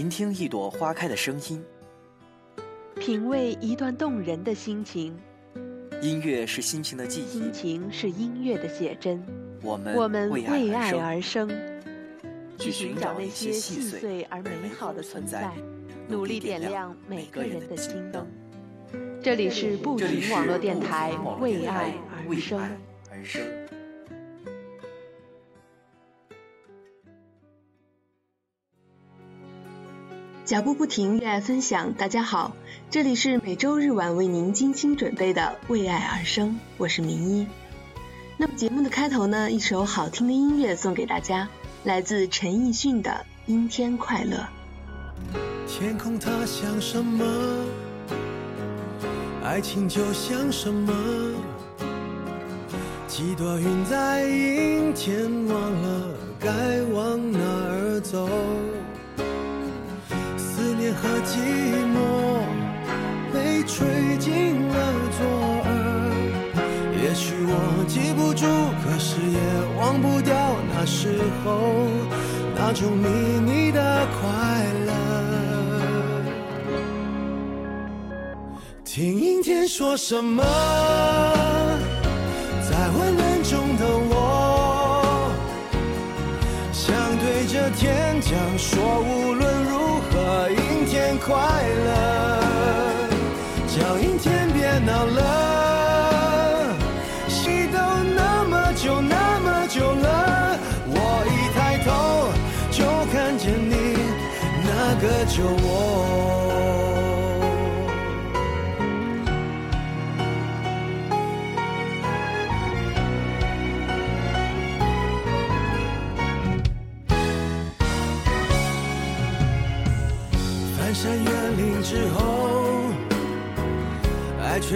聆听一朵花开的声音，品味一段动人的心情。音乐是心情的记忆，心情是音乐的写真。我们我们为爱而生，去寻找那些细碎而美好的存在，努力点亮每个人的心灯。这里是布停网络电台，为爱而生。脚步不停，热爱分享。大家好，这里是每周日晚为您精心准备的《为爱而生》，我是明一。那么节目的开头呢，一首好听的音乐送给大家，来自陈奕迅的《阴天快乐》。天空它像什么？爱情就像什么？几朵云在阴天，忘了该往哪儿走。和寂寞被吹进了左耳，也许我记不住，可是也忘不掉那时候那种迷你的快乐。听阴天说什么？在混乱中的我，想对着天讲说，无论。快乐，叫阴天别闹了。戏都那么久那么久了，我一抬头就看见你那个酒窝。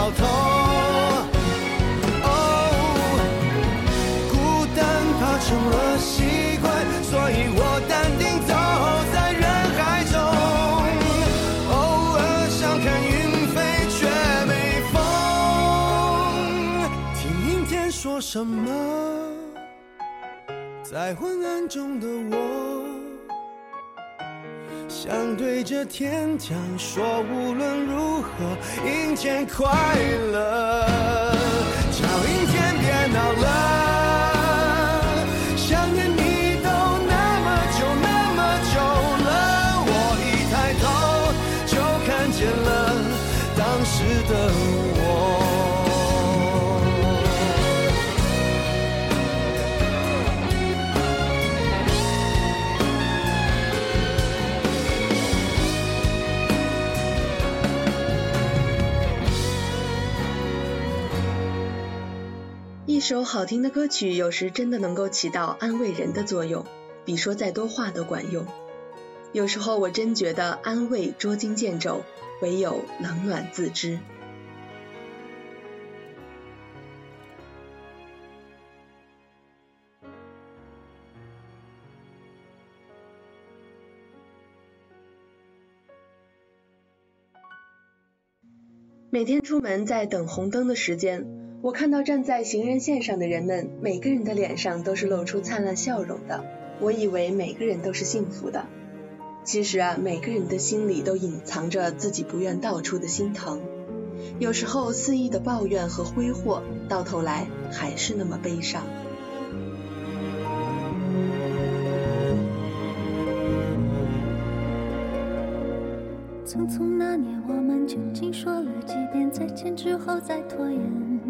老头。哦，孤单怕成了习惯，所以我淡定走在人海中，偶尔想看云飞，却没风。听明天说什么，在昏暗中的我。想对着天讲，说无论如何，阴天快乐。叫阴天别闹了，想念你都那么久那么久了，我一抬头就看见了当时的我。一首好听的歌曲，有时真的能够起到安慰人的作用，比说再多话都管用。有时候我真觉得安慰捉襟见肘，唯有冷暖自知。每天出门在等红灯的时间。我看到站在行人线上的人们，每个人的脸上都是露出灿烂笑容的。我以为每个人都是幸福的，其实啊，每个人的心里都隐藏着自己不愿道出的心疼。有时候肆意的抱怨和挥霍，到头来还是那么悲伤。匆匆那年，我们究竟说了几遍再见之后再拖延？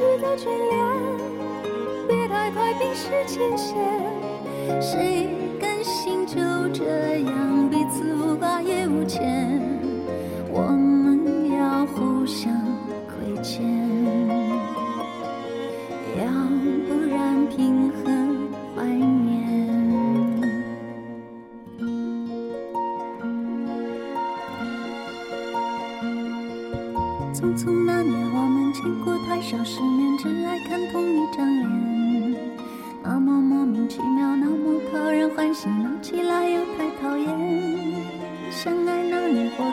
值得眷恋，别太快冰释前嫌。谁甘心就这样彼此无挂也无牵？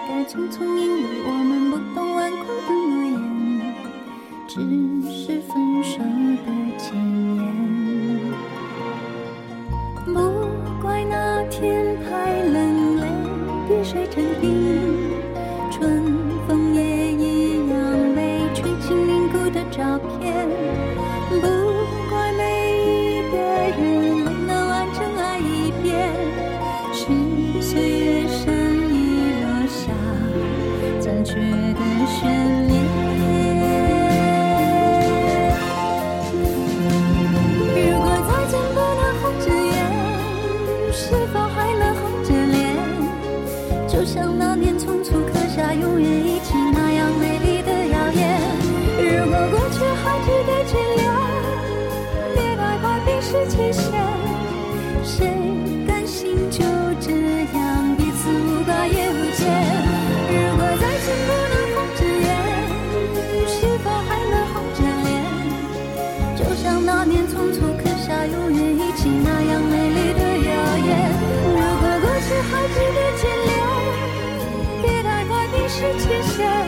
该匆匆，因为我们不懂顽固的诺言，只是分手的前。年匆匆刻下永远一起那样美丽的谣言。如果过去还值得眷恋，别太快冰释前嫌。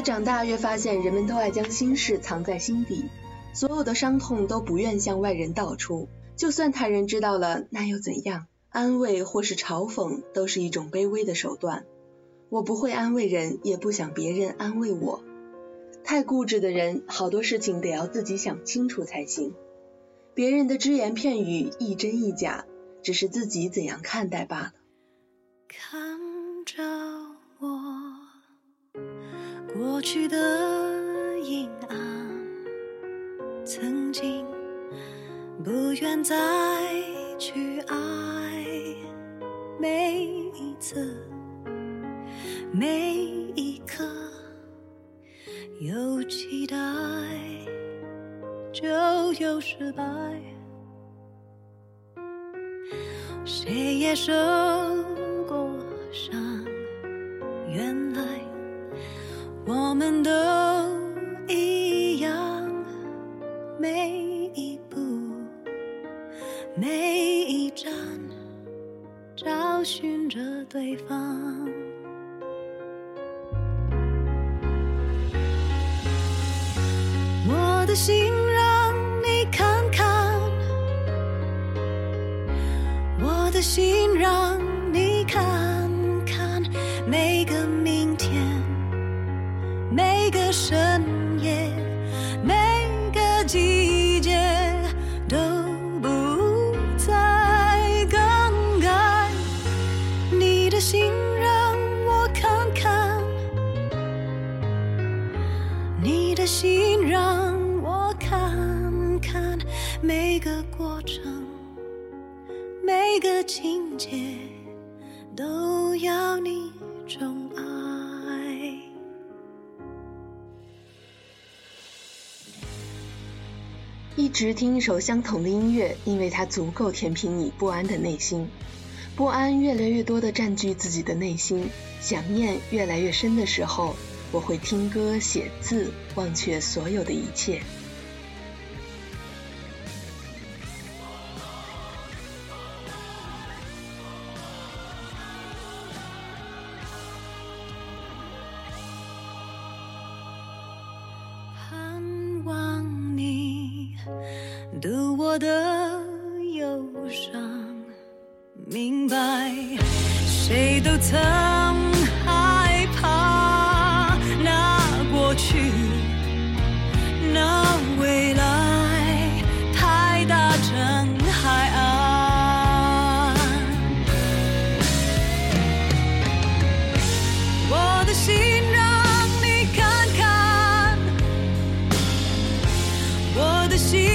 越长大，越发现人们都爱将心事藏在心底，所有的伤痛都不愿向外人道出。就算他人知道了，那又怎样？安慰或是嘲讽，都是一种卑微的手段。我不会安慰人，也不想别人安慰我。太固执的人，好多事情得要自己想清楚才行。别人的只言片语，一真一假，只是自己怎样看待罢了。过去的阴暗，曾经不愿再去爱，每一次、每一刻，有期待就有失败，谁也受过伤。愿。我们都一样，每一步，每一站，找寻着对方。我的心。每个过程，每个情节，都要你宠爱。一直听一首相同的音乐，因为它足够填平你不安的内心。不安越来越多的占据自己的内心，想念越来越深的时候，我会听歌、写字，忘却所有的一切。我的忧伤，明白谁都曾害怕。那过去，那未来，太大成海岸。我的心让你看看，我的心。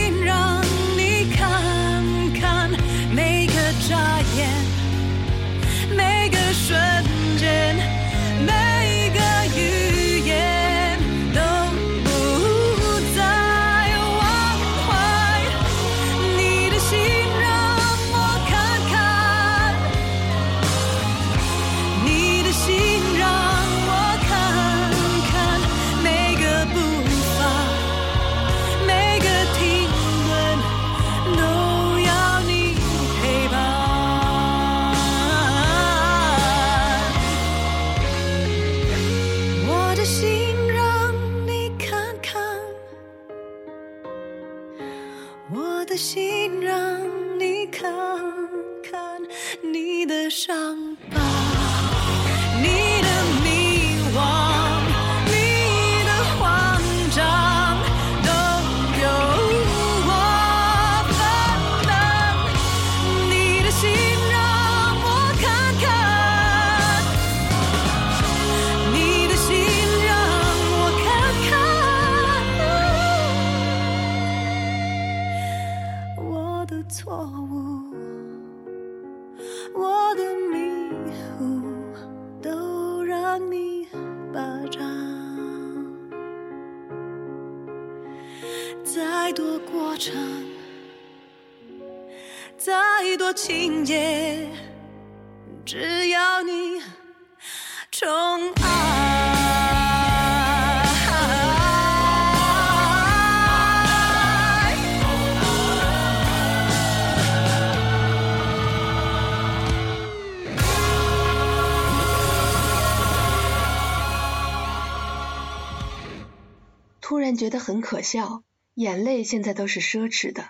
情节，只要你宠爱。突然觉得很可笑，眼泪现在都是奢侈的。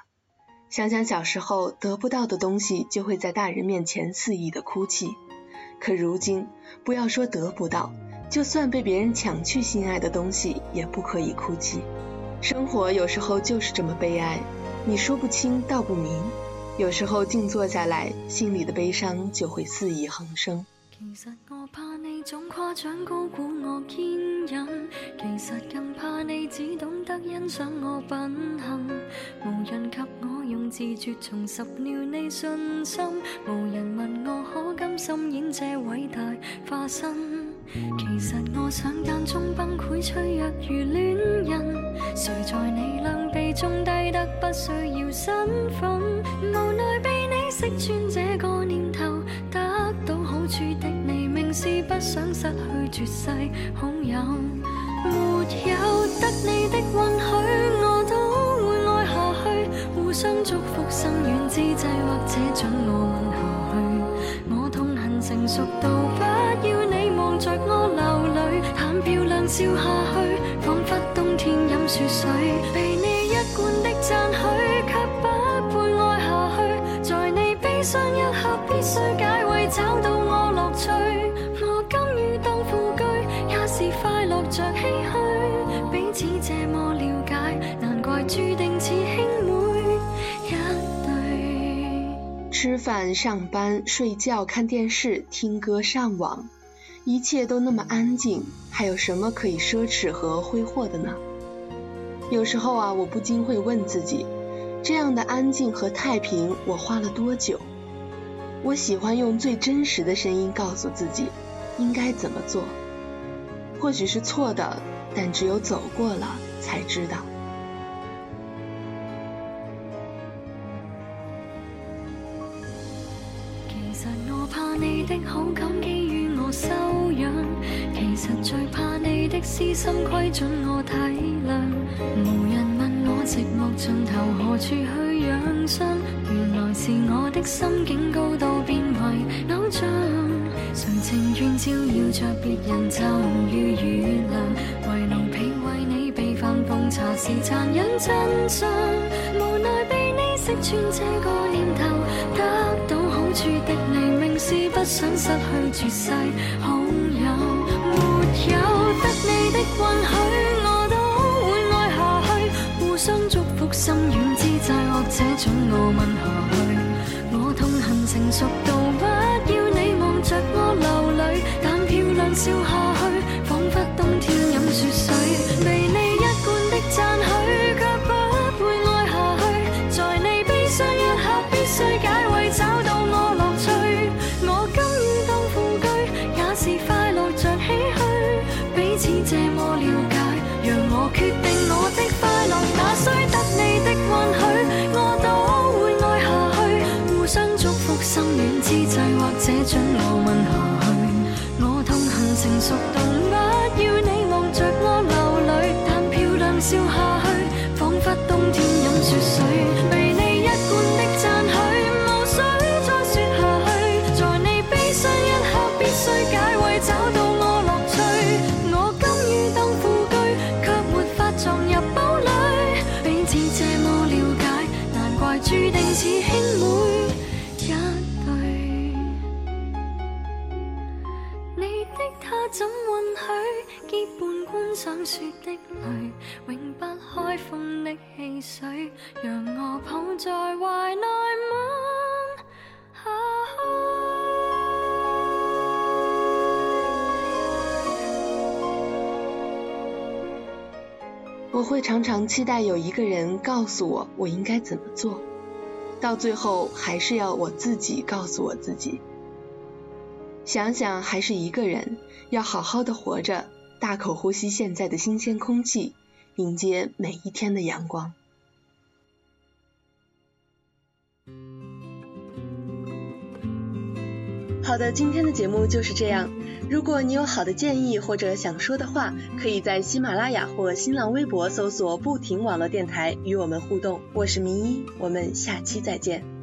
想想小时候得不到的东西，就会在大人面前肆意的哭泣。可如今，不要说得不到，就算被别人抢去心爱的东西，也不可以哭泣。生活有时候就是这么悲哀，你说不清道不明。有时候静坐下来，心里的悲伤就会肆意横生。其其实实我我我我怕怕你你总夸奖高估坚更只懂得欣赏行，无人自絕重拾了你信心，無人問我可甘心演這偉大化身。其實我想間中崩潰，脆弱如戀人。誰在你两臂中低得不需要身份？無奈被你識穿這個念頭，得到好處的你，明是不想失去絕世好友。沒有得你的允許。相祝福心远之际，或者准我问下去。我痛恨成熟到不要你望着我流泪，谈漂亮笑下去，仿佛冬天饮雪水。被你一贯的赞许，却不配爱下去。在你悲伤一刻，必须解围找到我乐趣。我甘于当副居，也是快乐着唏嘘。彼此这么了解，难怪注定。吃饭、上班、睡觉、看电视、听歌、上网，一切都那么安静，还有什么可以奢侈和挥霍的呢？有时候啊，我不禁会问自己：这样的安静和太平，我花了多久？我喜欢用最真实的声音告诉自己，应该怎么做。或许是错的，但只有走过了，才知道。你的好感基于我修养，其实最怕你的私心规准我体谅。无人问我寂寞尽头何处去养伤，原来是我的心境高度变为偶像。谁情愿照耀着别人就如雨亮，为奴婢为你备饭奉茶是残忍真相，无奈被你识穿这个念头得到。处的你，明是不想失去绝世好友，没有得你的允许，我都会爱下去。互相祝福，心软之债，或者准我问下去。我痛恨成熟到不要你望着我流泪，但漂亮笑。下。想雪的泪永不开封的汽水让我捧在怀内吻下去我会常常期待有一个人告诉我我应该怎么做到最后还是要我自己告诉我自己想想还是一个人要好好的活着大口呼吸现在的新鲜空气，迎接每一天的阳光。好的，今天的节目就是这样。如果你有好的建议或者想说的话，可以在喜马拉雅或新浪微博搜索“不停网络电台”与我们互动。我是明一，我们下期再见。